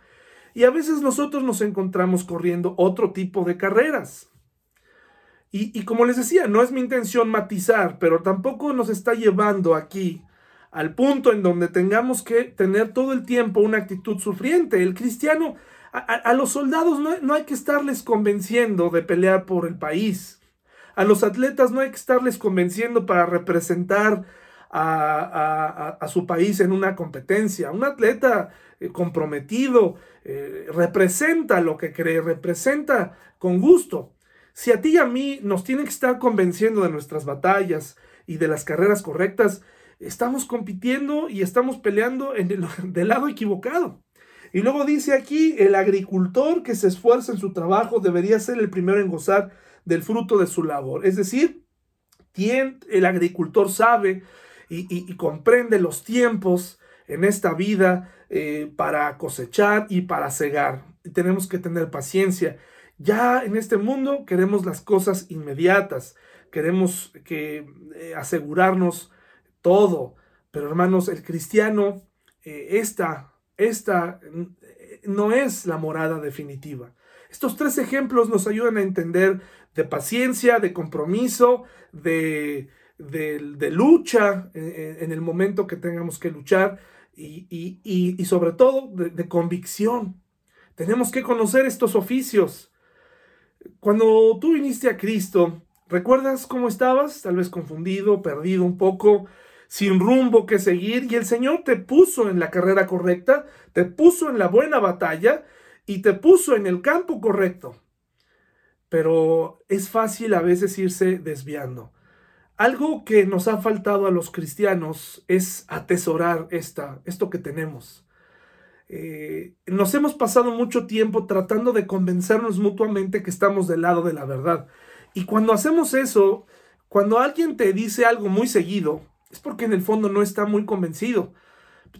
Y a veces nosotros nos encontramos corriendo otro tipo de carreras. Y, como les decía, no es mi intención matizar, pero tampoco nos está llevando aquí al punto en donde tengamos que tener todo el tiempo una actitud sufriente. El cristiano, a, los soldados no, no, hay que estarles convenciendo de pelear por el país. A los atletas no hay que estarles convenciendo para representar a, su país en una competencia. Un atleta eh, comprometido eh, representa lo que cree, representa con gusto. Si a ti y a mí nos tienen que estar convenciendo de nuestras batallas y de las carreras correctas, estamos compitiendo y estamos peleando en el, del lado equivocado. Y luego dice aquí, el agricultor que se esfuerza en su trabajo debería ser el primero en gozar del fruto de su labor. Es decir, el agricultor sabe y, comprende los tiempos en esta vida eh, para cosechar y para cegar. Y tenemos que tener paciencia. Ya en este mundo queremos las cosas inmediatas, queremos que eh, asegurarnos todo, pero hermanos, el cristiano, eh, esta, esta eh, no es la morada definitiva. Estos tres ejemplos nos ayudan a entender de paciencia, de compromiso, de, de, lucha en, el momento que tengamos que luchar y, y sobre todo de convicción. Tenemos que conocer estos oficios. Cuando tú viniste a Cristo, ¿recuerdas cómo estabas? Tal vez confundido, perdido un poco, sin rumbo que seguir, y el Señor te puso en la carrera correcta, te puso en la buena batalla y te puso en el campo correcto. Pero es fácil a veces irse desviando. Algo que nos ha faltado a los cristianos es atesorar esta, esto que tenemos. Eh, nos hemos pasado mucho tiempo tratando de convencernos mutuamente que estamos del lado de la verdad. Y cuando hacemos eso, cuando alguien te dice algo muy seguido, es porque en el fondo no está muy convencido.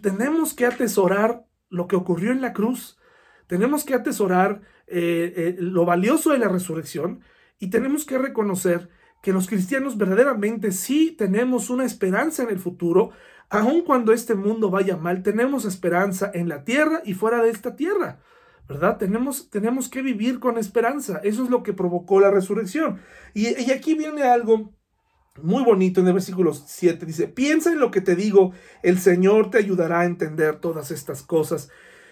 Tenemos que atesorar lo que ocurrió en la cruz. Tenemos que atesorar eh, eh, lo valioso de la resurrección y tenemos que reconocer que los cristianos verdaderamente sí tenemos una esperanza en el futuro, aun cuando este mundo vaya mal, tenemos esperanza en la tierra y fuera de esta tierra. ¿verdad? Tenemos, tenemos que vivir con esperanza. Eso es lo que provocó la resurrección. Y, y, aquí viene algo muy bonito en el versículo 7. Dice, piensa en lo que te digo, el Señor te ayudará a entender todas estas cosas.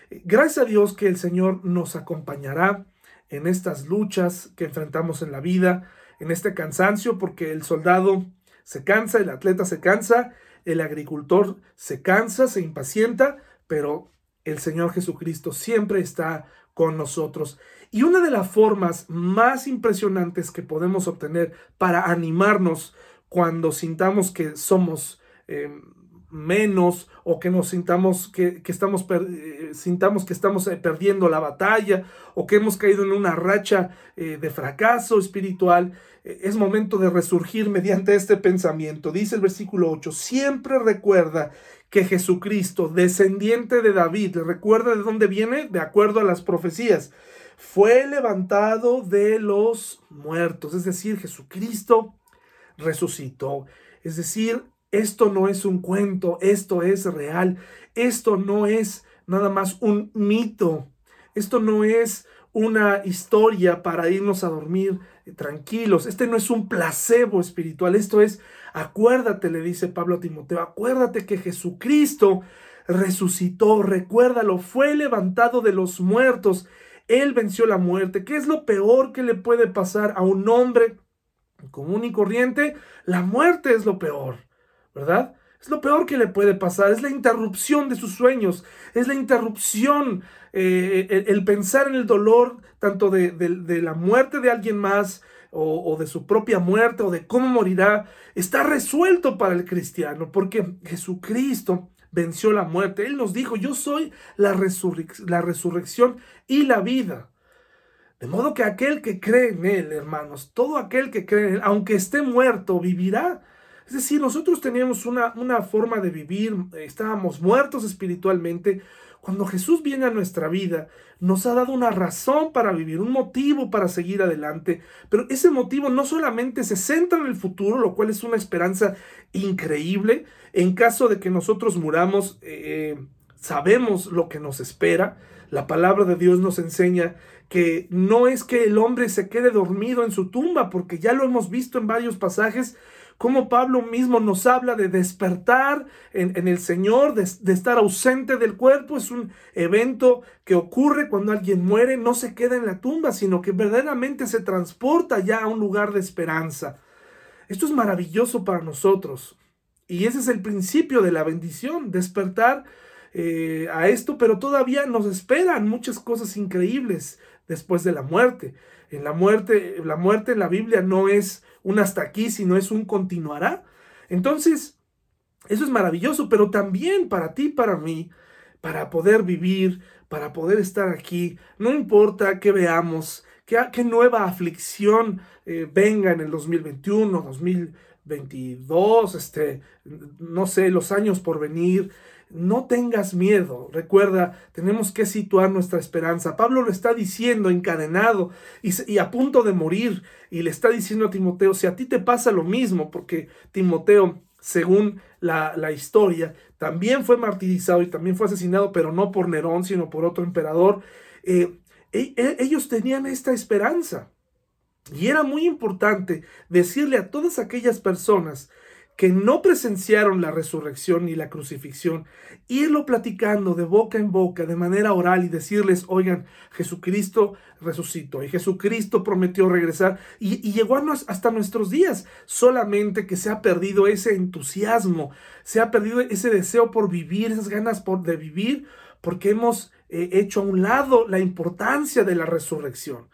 Gracias a Dios que el Señor nos acompañará en estas luchas que enfrentamos en la vida, en este cansancio, porque el soldado se cansa, el atleta se cansa, el agricultor se cansa, se impacienta, pero el Señor Jesucristo siempre está con nosotros. Y una de las formas más impresionantes que podemos obtener para animarnos cuando sintamos que somos eh, menos o que nos sintamos que, estamos eh, sintamos que estamos eh, perdiendo la batalla o que hemos caído en una racha de fracaso espiritual, es momento de resurgir mediante este pensamiento. Dice el versículo 8, siempre recuerda que Jesucristo, descendiente de David, recuerda de dónde viene, de acuerdo a las profecías, fue levantado de los muertos, es decir, Jesucristo resucitó. Es decir, esto no es un cuento, esto es real, esto no es nada más un mito, esto no es una historia para irnos a dormir tranquilos, este no es un placebo espiritual, esto es, acuérdate, le dice Pablo a Timoteo, acuérdate que Jesucristo resucitó, recuérdalo, fue levantado de los muertos, él venció la muerte. ¿Qué es lo peor que le puede pasar a un hombre común y corriente? La muerte es lo peor. ¿verdad? Es lo peor que le puede pasar, es la interrupción de sus sueños, es la interrupción, eh, el, pensar en el dolor tanto de, la muerte de alguien más o, de su propia muerte o de cómo morirá, está resuelto para el cristiano, porque Jesucristo venció la muerte. Él nos dijo, yo soy la, la resurrección y la vida. De modo que aquel que cree en Él, hermanos, todo aquel que cree en Él, aunque esté muerto, vivirá. Es decir, nosotros teníamos una, una forma de vivir, estábamos muertos espiritualmente. Cuando Jesús viene a nuestra vida, nos ha dado una razón para vivir, un motivo para seguir adelante, pero ese motivo no solamente se centra en el futuro, lo cual es una esperanza increíble. En caso de que nosotros muramos, eh, sabemos lo que nos espera. La palabra de Dios nos enseña que no es que el hombre se quede dormido en su tumba, porque ya lo hemos visto en varios pasajes, como Pablo mismo nos habla de despertar en, el Señor, de, estar ausente del cuerpo. Es un evento que ocurre cuando alguien muere, no se queda en la tumba, sino que verdaderamente se transporta ya a un lugar de esperanza. Esto es maravilloso para nosotros. Y ese es el principio de la bendición, despertar eh, a esto, pero todavía nos esperan muchas cosas increíbles después de la muerte. En la muerte, la muerte en la Biblia no es un hasta aquí, sino es un continuará. Entonces, eso es maravilloso, pero también para ti, para mí, para poder vivir, para poder estar aquí, no importa que veamos, qué, nueva aflicción eh, venga en el 2021, 2022, este, no sé, los años por venir, no tengas miedo. Recuerda, tenemos que situar nuestra esperanza. Pablo lo está diciendo encadenado y, a punto de morir. Y le está diciendo a Timoteo, si a ti te pasa lo mismo, porque Timoteo, según la, historia, también fue martirizado y también fue asesinado, pero no por Nerón, sino por otro emperador. Eh, e, e, ellos tenían esta esperanza. Y era muy importante decirle a todas aquellas personas que no presenciaron la resurrección ni la crucifixión, irlo platicando de boca en boca, de manera oral y decirles, oigan, Jesucristo resucitó y Jesucristo prometió regresar y, llegó hasta nuestros días, solamente que se ha perdido ese entusiasmo, se ha perdido ese deseo por vivir, esas ganas por, de vivir, porque hemos eh, hecho a un lado la importancia de la resurrección.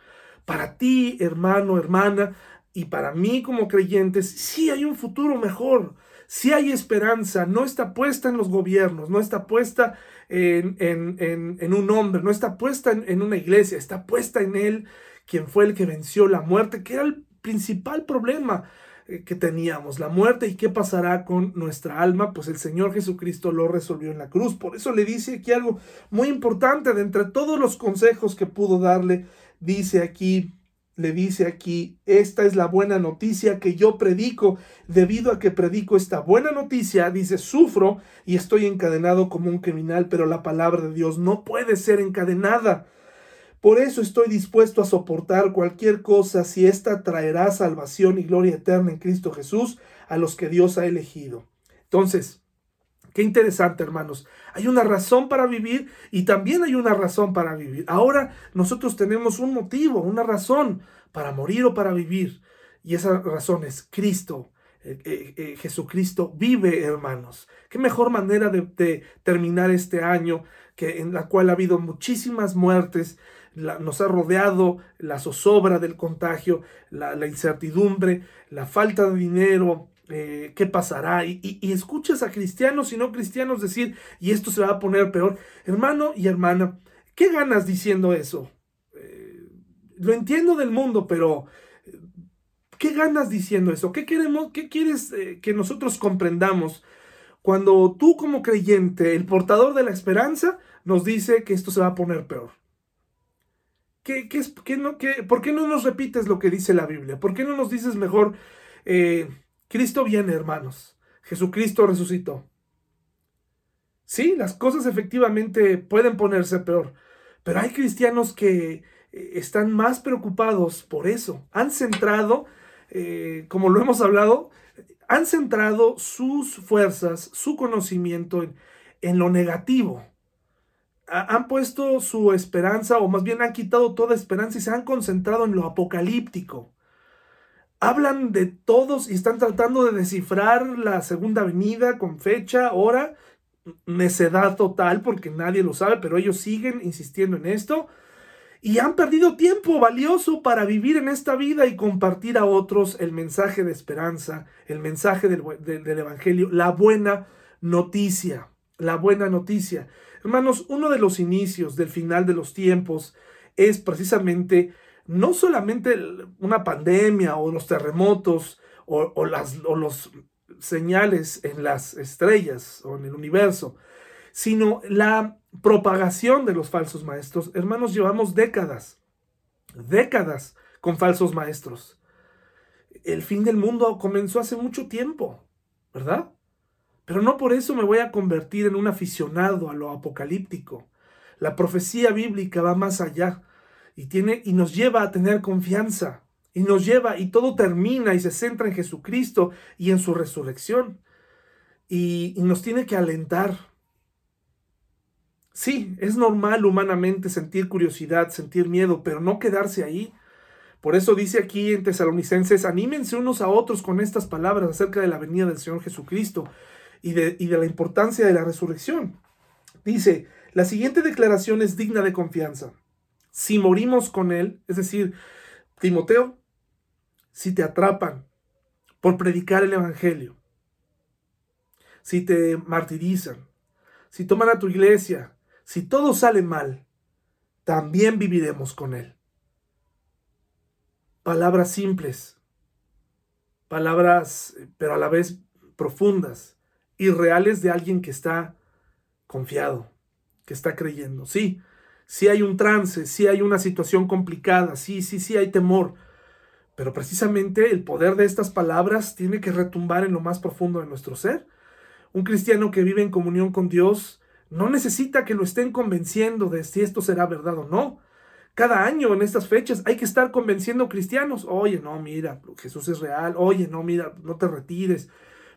Para ti, hermano, hermana, y para mí como creyentes, sí hay un futuro mejor, sí hay esperanza, no está puesta en los gobiernos, no está puesta en, en, un hombre, no está puesta en, una iglesia, está puesta en Él, quien fue el que venció la muerte, que era el principal problema eh, que teníamos, la muerte y qué pasará con nuestra alma, pues el Señor Jesucristo lo resolvió en la cruz. Por eso le dice aquí algo muy importante de entre todos los consejos que pudo darle, dice aquí, le dice aquí, esta es la buena noticia que yo predico. Debido a que predico esta buena noticia, dice, sufro y estoy encadenado como un criminal, pero la palabra de Dios no puede ser encadenada. Por eso estoy dispuesto a soportar cualquier cosa si ésta traerá salvación y gloria eterna en Cristo Jesús a los que Dios ha elegido. Entonces, Qué interesante, hermanos. Hay una razón para vivir y también hay una razón para vivir. Ahora nosotros tenemos un motivo, una razón para morir o para vivir. Y esa razón es Cristo. Eh, eh, eh, Jesucristo vive, hermanos. Qué mejor manera de, terminar este año que en la cual ha habido muchísimas muertes, nos ha rodeado la zozobra del contagio, la, la incertidumbre, la falta de dinero, eh, qué pasará. Y, escuchas a cristianos y no cristianos decir, y esto se va a poner peor. Hermano y hermana, ¿qué ganas diciendo eso? Eh, lo entiendo del mundo, pero eh, ¿qué ganas diciendo eso? ¿Qué queremos, qué quieres que nosotros comprendamos? Cuando tú como creyente, el portador de la esperanza, nos dice que esto se va a poner peor. ¿Qué, qué qué no, ¿Por qué no nos repites lo que dice la Biblia? ¿Por qué no nos dices mejor, Cristo viene, hermanos. Jesucristo resucitó. Sí, las cosas efectivamente pueden ponerse peor, pero hay cristianos que eh, están más preocupados por eso. Han centrado, eh, como lo hemos hablado, han centrado sus fuerzas, su conocimiento en, en lo negativo. han puesto su esperanza, o más bien han quitado toda esperanza y se han concentrado en lo apocalíptico hablan de todos y están tratando de descifrar la segunda venida con fecha, hora, necedad total porque nadie lo sabe, pero ellos siguen insistiendo en esto y han perdido tiempo valioso para vivir en esta vida y compartir a otros el mensaje de esperanza, el mensaje del, del Evangelio, la buena noticia, la buena noticia. Hermanos, uno de los inicios del final de los tiempos es precisamente no solamente una pandemia o los terremotos o, las, o los señales en las estrellas o en el universo, sino la propagación de los falsos maestros. Hermanos, llevamos décadas, décadas con falsos maestros. El fin del mundo comenzó hace mucho tiempo, ¿verdad? Pero no por eso me voy a convertir en un aficionado a lo apocalíptico. La profecía bíblica va más allá y, tiene, y nos lleva a tener confianza. Y nos lleva y todo termina y se centra en Jesucristo y en su resurrección. Y, nos tiene que alentar. Sí, es normal humanamente sentir curiosidad, sentir miedo, pero no quedarse ahí. Por eso dice aquí en Tesalonicenses, anímense unos a otros con estas palabras acerca de la venida del Señor Jesucristo y de, y de la importancia de la resurrección. Dice, la siguiente declaración es digna de confianza si morimos con Él, es decir, Timoteo, si te atrapan por predicar el Evangelio, si te martirizan, si toman a tu iglesia, si todo sale mal, también viviremos con Él. Palabras simples, palabras, pero a la vez profundas y reales de alguien que está confiado, que está creyendo. Sí, si hay un trance, si hay una situación complicada, sí, sí, sí hay temor. Pero precisamente el poder de estas palabras tiene que retumbar en lo más profundo de nuestro ser. Un cristiano que vive en comunión con Dios no necesita que lo estén convenciendo de si esto será verdad o no. Cada año en estas fechas hay que estar convenciendo cristianos. Oye, no, mira, Jesús es real. Oye, no, mira, no te retires.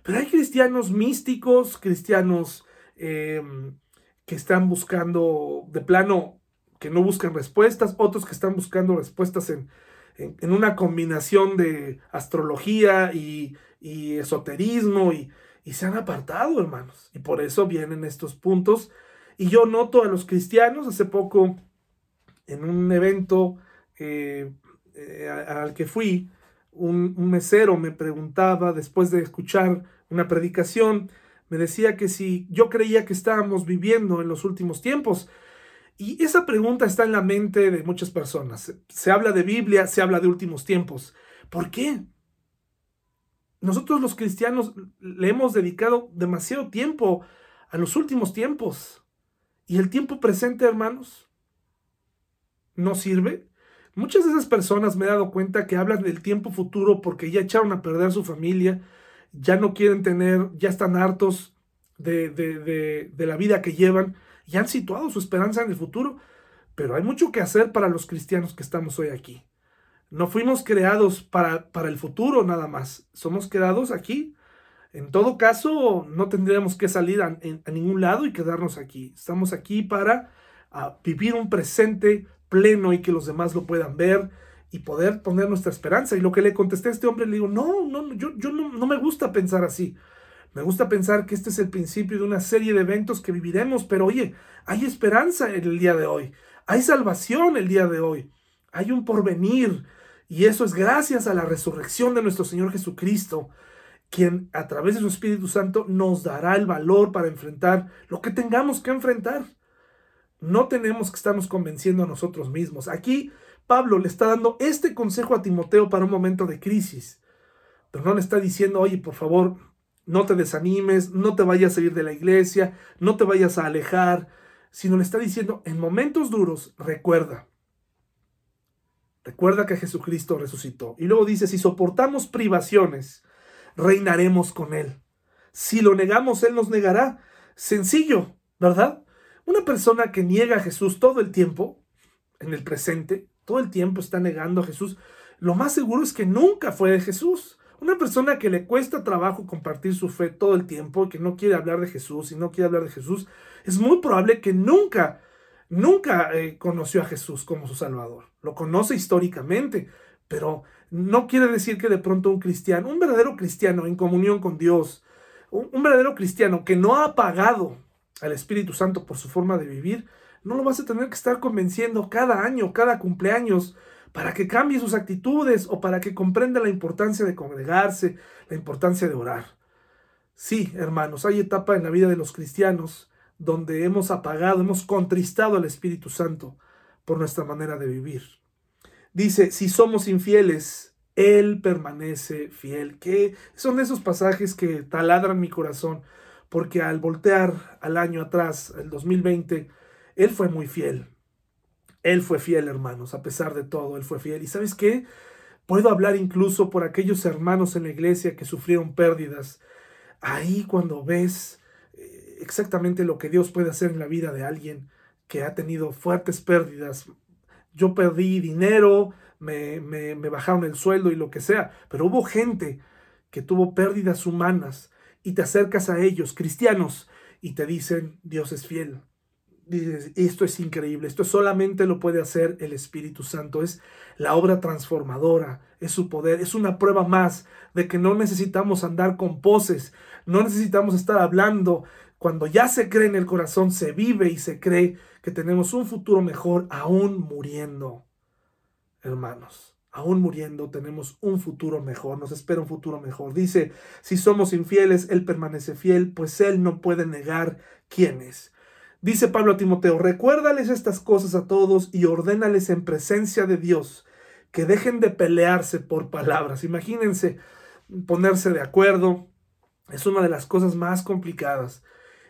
Pero hay cristianos místicos, cristianos em, que están buscando de plano que no buscan respuestas, otros que están buscando respuestas en, una combinación de astrología y, esoterismo y, se han apartado, hermanos. Y por eso vienen estos puntos. Y yo noto a los cristianos, hace poco, en un evento eh, eh, al que fui, un, mesero me preguntaba, después de escuchar una predicación, me decía que si yo creía que estábamos viviendo en los últimos tiempos, y esa pregunta está en la mente de muchas personas. Se habla de Biblia, se habla de últimos tiempos, ¿Por qué? Nosotros los cristianos le hemos dedicado demasiado tiempo a los últimos tiempos. ¿Y el tiempo presente, hermanos? ¿No sirve? Muchas de esas personas me he dado cuenta que hablan del tiempo futuro porque ya echaron a perder su familia, ya no quieren tener, ya están hartos de, de, de, la vida que llevan, ya han situado su esperanza en el futuro. Pero hay mucho que hacer para los cristianos que estamos hoy aquí. No fuimos creados para, para el futuro nada más, somos creados aquí. En todo caso, no tendríamos que salir a, ningún lado y quedarnos aquí. Estamos aquí para vivir un presente pleno y que los demás lo puedan ver y poder poner nuestra esperanza. Y lo que le contesté a este hombre, le digo, no, no, yo, yo no me gusta pensar así. Me gusta pensar que este es el principio de una serie de eventos que viviremos, pero oye, hay esperanza en el día de hoy, hay salvación el día de hoy, hay un porvenir, y eso es gracias a la resurrección de nuestro Señor Jesucristo, quien a través de su Espíritu Santo nos dará el valor para enfrentar lo que tengamos que enfrentar. No tenemos que estarnos convenciendo a nosotros mismos. Aquí Pablo le está dando este consejo a Timoteo para un momento de crisis, pero no le está diciendo, oye, por favor, no te desanimes, no te vayas a ir de la iglesia, no te vayas a alejar, sino le está diciendo, en momentos duros, recuerda, Recuerda que Jesucristo resucitó. Y luego dice, si soportamos privaciones, reinaremos con Él. Si lo negamos, Él nos negará. Sencillo, ¿verdad? Una persona que niega a Jesús todo el tiempo, en el presente, todo el tiempo está negando a Jesús, lo más seguro es que nunca fue de Jesús. Una persona que le cuesta trabajo compartir su fe todo el tiempo, que no quiere hablar de Jesús y no quiere hablar de Jesús, es muy probable que nunca nunca eh, conoció a Jesús como su Salvador. Lo conoce históricamente, pero no quiere decir que de pronto un cristiano, un verdadero cristiano en comunión con Dios, un, verdadero cristiano que no ha apagado al Espíritu Santo por su forma de vivir, no lo vas a tener que estar convenciendo cada año, cada cumpleaños, para que cambie sus actitudes o para que comprenda la importancia de congregarse, la importancia de orar. Sí, hermanos, hay etapa en la vida de los cristianos donde hemos apagado, hemos contristado al Espíritu Santo por nuestra manera de vivir. Dice, si somos infieles, Él permanece fiel. Que son esos pasajes que taladran mi corazón, porque al voltear al año atrás, el 2020, Él fue muy fiel. Él fue fiel, hermanos, a pesar de todo, Él fue fiel. ¿Y sabes qué? Puedo hablar incluso por aquellos hermanos en la iglesia que sufrieron pérdidas. Ahí cuando ves exactamente lo que Dios puede hacer en la vida de alguien que ha tenido fuertes pérdidas. Yo perdí dinero, me, me, bajaron el sueldo y lo que sea, pero hubo gente que tuvo pérdidas humanas y te acercas a ellos, cristianos, y te dicen, Dios es fiel. Dices, esto es increíble, esto solamente lo puede hacer el Espíritu Santo, es la obra transformadora, es su poder, es una prueba más de que no necesitamos andar con poses, no necesitamos estar hablando cuando ya se cree en el corazón, se vive y se cree que tenemos un futuro mejor aún muriendo. Hermanos, aún muriendo tenemos un futuro mejor, nos espera un futuro mejor. Dice, si somos infieles, Él permanece fiel, pues Él no puede negar quién es. Dice Pablo a Timoteo, recuérdales estas cosas a todos y ordénales en presencia de Dios que dejen de pelearse por palabras. Imagínense ponerse de acuerdo. Es una de las cosas más complicadas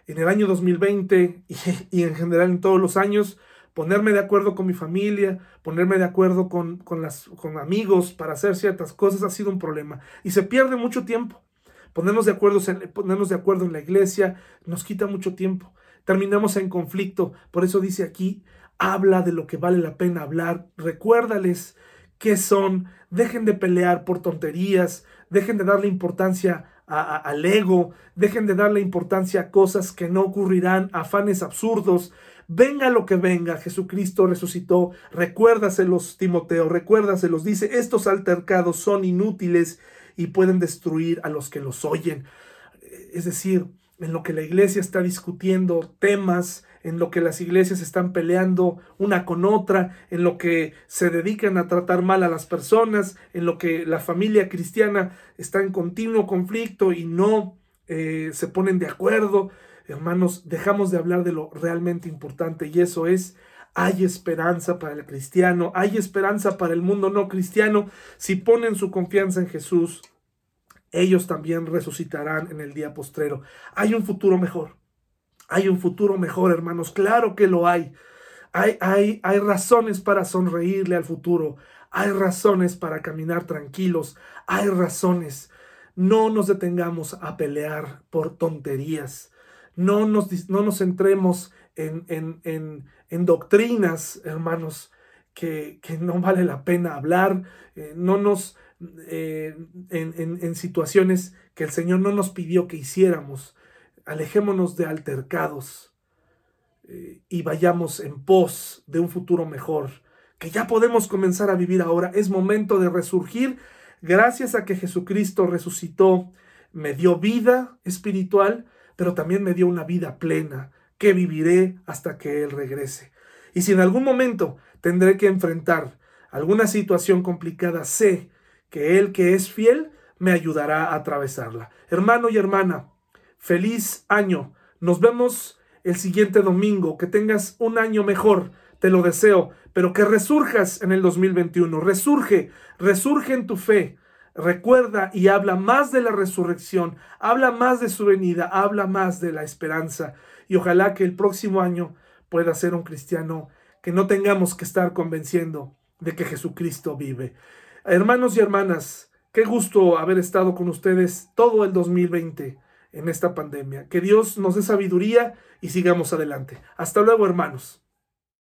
en el año 2020 y, en general en todos los años, ponerme de acuerdo con mi familia, ponerme de acuerdo con, con, las, con amigos para hacer ciertas cosas ha sido un problema y se pierde mucho tiempo. Ponernos de, acuerdo ponernos de acuerdo en la iglesia nos quita mucho tiempo. Terminamos en conflicto. Por eso dice aquí, habla de lo que vale la pena hablar. Recuérdales qué son. Dejen de pelear por tonterías. Dejen de darle importancia al ego, dejen de darle importancia a cosas que no ocurrirán, afanes absurdos. Venga lo que venga, Jesucristo resucitó. Recuérdaselos, Timoteo, recuérdaselos. Dice, estos altercados son inútiles y pueden destruir a los que los oyen. Es decir, en lo que la iglesia está discutiendo temas, en lo que las iglesias están peleando una con otra, en lo que se dedican a tratar mal a las personas, en lo que la familia cristiana está en continuo conflicto y no eh, se ponen de acuerdo. Hermanos, dejamos de hablar de lo realmente importante y eso es Hay esperanza para el cristiano, hay esperanza para el mundo no cristiano. Si ponen su confianza en Jesús, ellos también resucitarán en el día postrero. Hay un futuro mejor. Hay un futuro mejor, hermanos. Claro que lo hay. Hay, hay, hay razones para sonreírle al futuro. Hay razones para caminar tranquilos. Hay razones. No nos detengamos a pelear por tonterías. No nos, no nos centremos en, en, en, doctrinas, hermanos, que, que, no vale la pena hablar. Eh, no nos eh, en, situaciones que el Señor no nos pidió que hiciéramos. Alejémonos de altercados eh, y vayamos en pos de un futuro mejor, que ya podemos comenzar a vivir ahora. Es momento de resurgir gracias a que Jesucristo resucitó, me dio vida espiritual, pero también me dio una vida plena, que viviré hasta que Él regrese. Y si en algún momento tendré que enfrentar alguna situación complicada, sé que Él que es fiel me ayudará a atravesarla. Hermano y hermana, feliz año. Nos vemos el siguiente domingo. Que tengas un año mejor. Te lo deseo. Pero que resurjas en el 2021. Resurge, resurge en tu fe. Recuerda y habla más de la resurrección. Habla más de su venida. Habla más de la esperanza. Y ojalá que el próximo año pueda ser un cristiano que no tengamos que estar convenciendo de que Jesucristo vive. Hermanos y hermanas, qué gusto haber estado con ustedes todo el 2020 en esta pandemia. Que Dios nos dé sabiduría y sigamos adelante. Hasta luego, hermanos.